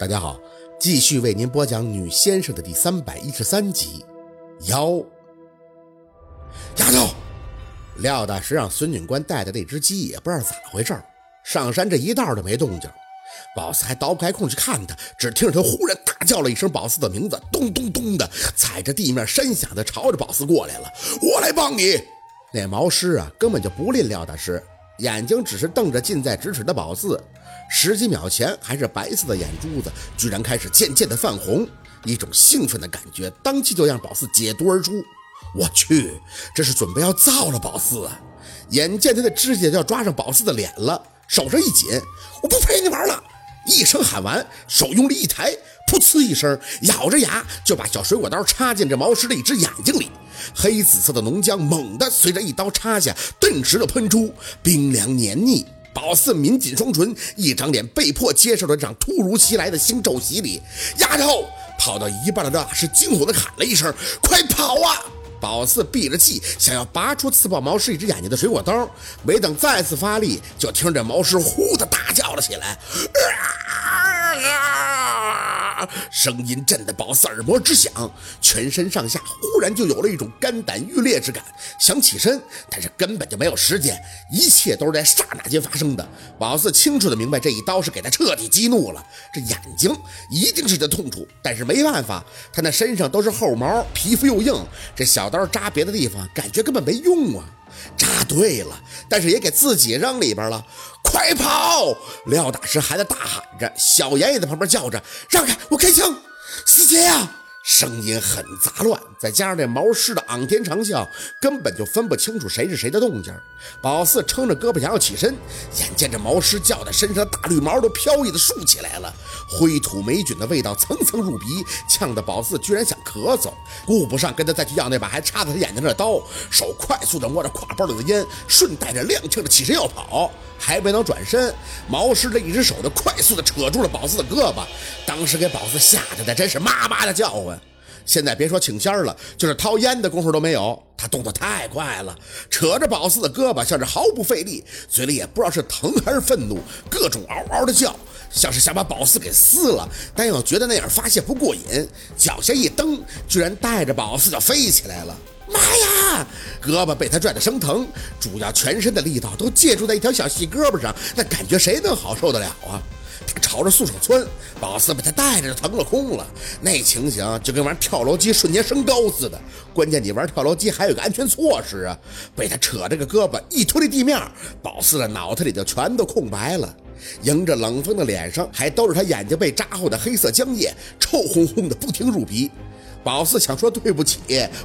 大家好，继续为您播讲《女先生》的第三百一十三集。妖丫头，廖大师让孙警官带的那只鸡也不知道咋回事儿上山这一道都没动静。宝四还倒不开空去看他，只听着他忽然大叫了一声宝四的名字，咚咚咚的踩着地面山响的朝着宝四过来了。我来帮你！那毛师啊，根本就不吝廖大师，眼睛只是瞪着近在咫尺的宝四。十几秒前还是白色的眼珠子，居然开始渐渐的泛红，一种兴奋的感觉当即就让宝四解毒而出。我去，这是准备要造了宝四啊！眼见他的指甲就要抓上宝四的脸了，手上一紧，我不陪你玩了！一声喊完，手用力一抬，噗呲一声，咬着牙就把小水果刀插进这毛师的一只眼睛里，黑紫色的浓浆猛地随着一刀插下，顿时就喷出，冰凉黏腻。宝四抿紧双唇，一张脸被迫接受了这场突如其来的腥臭洗礼。丫头，跑到一半的廖大师惊恐地喊了一声：“快跑啊！”宝四闭着气，想要拔出刺爆毛师一只眼睛的水果刀，没等再次发力，就听着毛师呼的大叫了起来。声音震得宝四耳膜直响，全身上下忽然就有了一种肝胆欲裂之感，想起身，但是根本就没有时间，一切都是在刹那间发生的。宝四清楚的明白，这一刀是给他彻底激怒了，这眼睛一定是这痛处，但是没办法，他那身上都是厚毛，皮肤又硬，这小刀扎别的地方，感觉根本没用啊。扎对了，但是也给自己扔里边了。快跑！廖大师还在大喊着，小严也在旁边叫着：“让开，我开枪！”死劫呀！声音很杂乱，再加上这毛师的昂天长啸，根本就分不清楚谁是谁的动静。宝四撑着胳膊想要起身，眼见着毛师叫的身上大绿毛都飘逸的竖起来了，灰土霉菌的味道层层入鼻，呛得宝四居然想咳嗽。顾不上跟他再去要那把还插在他眼睛的刀，手快速的摸着挎包里的烟，顺带着踉跄的起身要跑，还没能转身，毛师的一只手就快速的扯住了宝四的胳膊，当时给宝四吓得那真是妈妈的叫唤。现在别说请仙儿了，就是掏烟的功夫都没有。他动作太快了，扯着宝四的胳膊，像是毫不费力，嘴里也不知道是疼还是愤怒，各种嗷嗷的叫，像是想把宝四给撕了。但又觉得那样发泄不过瘾，脚下一蹬，居然带着宝四就飞起来了。妈呀！胳膊被他拽得生疼，主要全身的力道都借助在一条小细胳膊上，那感觉谁能好受得了啊？他朝着宿舍窜，宝四被他带着就腾了空了。那情形就跟玩跳楼机瞬间升高似的。关键你玩跳楼机还有个安全措施啊！被他扯着个胳膊一推离地面，宝四的脑袋里就全都空白了。迎着冷风的脸上还都是他眼睛被扎后的黑色浆液，臭烘烘的不停入鼻。宝四想说对不起，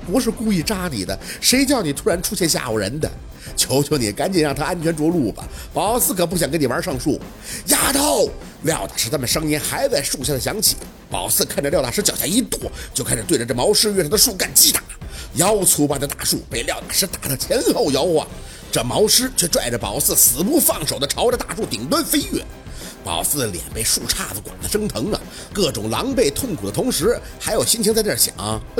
不是故意扎你的，谁叫你突然出现吓唬人的？求求你，赶紧让他安全着陆吧！宝四可不想跟你玩上树。丫头，廖大师他们声音还在树下响起。宝四看着廖大师脚下一跺，就开始对着这毛师院上的树干击打。腰粗般的大树被廖大师打得前后摇晃，这毛师却拽着宝四死不放手的朝着大树顶端飞跃。宝四的脸被树杈子刮得生疼啊，各种狼狈痛苦的同时，还有心情在这想：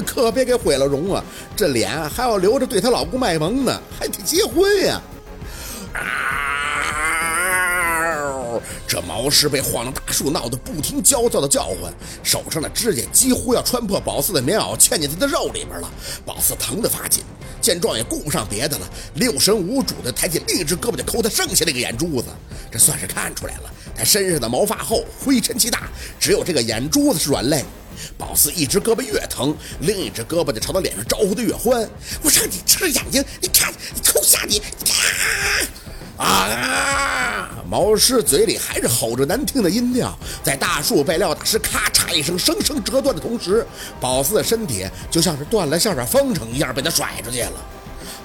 可别给毁了容啊！这脸还要留着对他老公卖萌呢，还得结婚呀！啊！这毛师被晃的大树闹得不停焦躁的叫唤，手上的指甲几乎要穿破宝四的棉袄，嵌进他的肉里边了。宝四疼得发紧，见状也顾不上别的了，六神无主的抬起另一只胳膊就抠他剩下那个眼珠子，这算是看出来了。他身上的毛发厚，灰尘气大，只有这个眼珠子是软肋。宝四一只胳膊越疼，另一只胳膊就朝他脸上招呼的越欢。我让你吃眼睛，你看，你抠下你！啊啊！毛师嘴里还是吼着难听的音调，在大树被廖大师咔嚓一声生生折断的同时，宝四的身体就像是断了线的风筝一样被他甩出去了。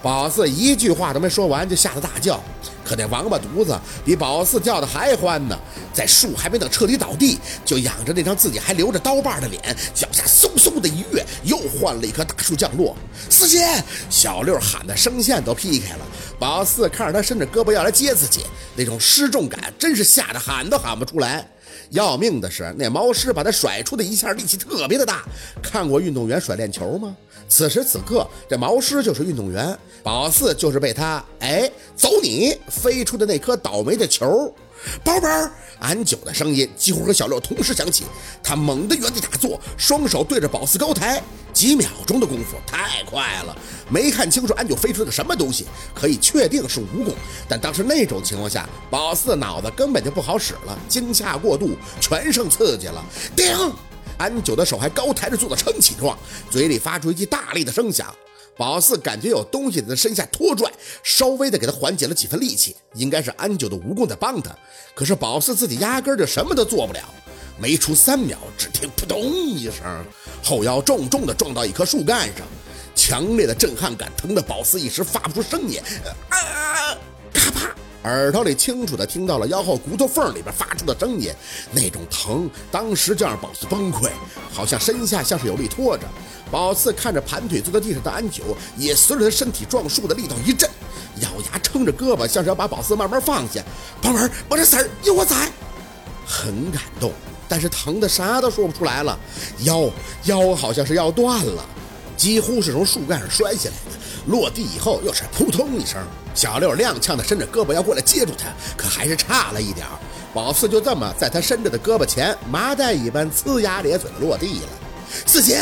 宝四一句话都没说完，就吓得大叫。可那王八犊子比宝四叫的还欢呢，在树还没等彻底倒地，就仰着那张自己还留着刀把的脸，脚下嗖嗖的一跃，又换了一棵大树降落。四姐，小六喊的声线都劈开了。宝四看着他伸着胳膊要来接自己，那种失重感真是吓得喊都喊不出来。要命的是，那毛师把他甩出的一下力气特别的大。看过运动员甩链球吗？此时此刻，这毛师就是运动员，宝四就是被他哎走你飞出的那颗倒霉的球。宝贝儿！安九的声音几乎和小六同时响起，他猛地原地打坐，双手对着宝四高抬。几秒钟的功夫太快了，没看清楚安九飞出了个什么东西，可以确定是蜈蚣。但当时那种情况下，宝四的脑子根本就不好使了，惊吓过度，全剩刺激了。叮！安九的手还高抬着做的撑起状，嘴里发出一记大力的声响。宝四感觉有东西在身下拖拽，稍微的给他缓解了几分力气。应该是安九的蜈蚣在帮他，可是宝四自己压根就什么都做不了。没出三秒，只听扑通一声，后腰重重的撞到一棵树干上，强烈的震撼感疼得宝四一时发不出声音。啊！耳朵里清楚的听到了腰后骨头缝里边发出的声音，那种疼当时就让宝四崩溃，好像身下像是有力拖着。宝四看着盘腿坐在地上的安九，也随着他身体撞树的力道一震，咬牙撑着胳膊，像是要把宝四慢慢放下。宝儿，我这丝儿有我在，很感动，但是疼的啥都说不出来了。腰腰好像是要断了，几乎是从树干上摔下来的。落地以后又是扑通一声，小六踉跄的伸着胳膊要过来接住他，可还是差了一点儿。宝四就这么在他伸着的胳膊前，麻袋一般呲牙咧嘴的落地了。四姐。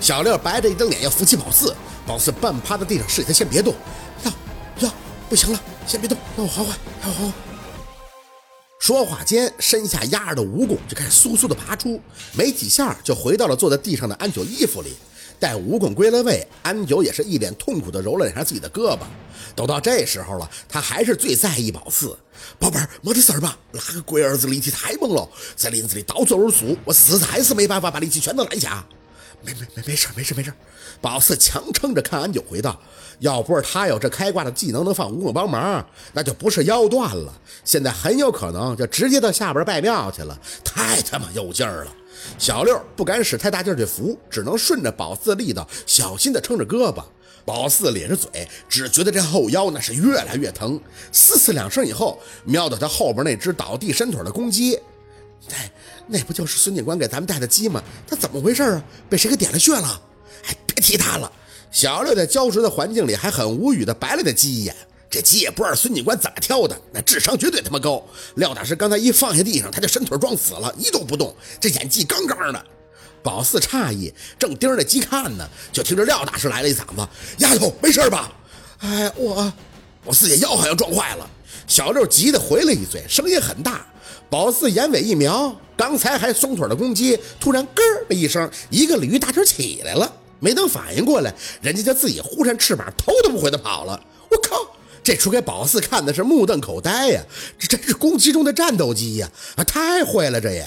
小六白着一张脸要扶起宝四，宝四半趴在地上示意他先别动。要要，不行了，先别动，让我缓缓，让我缓缓。说话间，身下压着的蜈蚣就开始簌簌的爬出，没几下就回到了坐在地上的安九衣服里。待蜈蚣归了位，安九也是一脸痛苦的揉了一下自己的胳膊。都到这时候了，他还是最在意宝四。宝贝儿，没这事儿吧？那个龟儿子力气太猛了，在林子里到处而速，我实在是没办法把力气全都揽下。没没没没事没事没事，宝四强撑着看安九回道：“要不是他有这开挂的技能能放蜈蚣帮忙，那就不是腰断了，现在很有可能就直接到下边拜庙去了，太他妈有劲儿了。”小六不敢使太大劲儿去扶，只能顺着宝四的力道，小心的撑着胳膊。宝四咧着嘴，只觉得这后腰那是越来越疼。嘶嘶两声以后，瞄到他后边那只倒地伸腿的公鸡。那那不就是孙警官给咱们带的鸡吗？他怎么回事啊？被谁给点了穴了？哎，别提他了。小六在礁石的环境里还很无语的白了那鸡一眼。这鸡也不知道孙警官怎么挑的，那智商绝对他妈高。廖大师刚才一放下地上，他就伸腿装死了，一动不动，这演技杠杠的。宝四诧异，正盯着鸡看呢，就听着廖大师来了一嗓子：“丫头，没事吧？”哎，我我四姐腰好像撞坏了。小六急得回了一嘴，声音很大。宝四眼尾一瞄，刚才还松腿的公鸡突然咯的一声，一个鲤鱼打挺起来了。没等反应过来，人家就自己忽扇翅膀，头都不回的跑了。我靠！这出给宝四看的是目瞪口呆呀！这真是攻击中的战斗机呀！啊，太会了，这也。